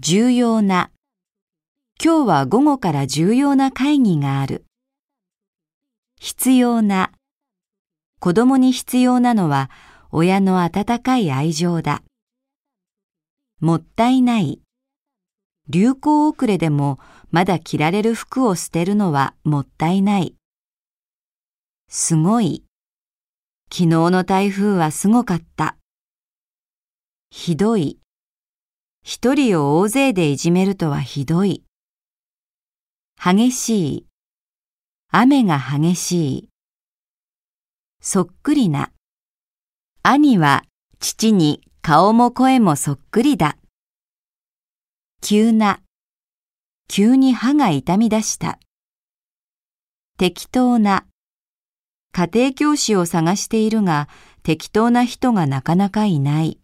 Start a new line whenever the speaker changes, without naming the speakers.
重要な。今日は午後から重要な会議がある。必要な。子供に必要なのは親の温かい愛情だ。もったいない。流行遅れでもまだ着られる服を捨てるのはもったいない。すごい。昨日の台風はすごかった。ひどい。一人を大勢でいじめるとはひどい。激しい。雨が激しい。そっくりな。兄は父に顔も声もそっくりだ。急な。急に歯が痛み出した。適当な。家庭教師を探しているが適当な人がなかなかいない。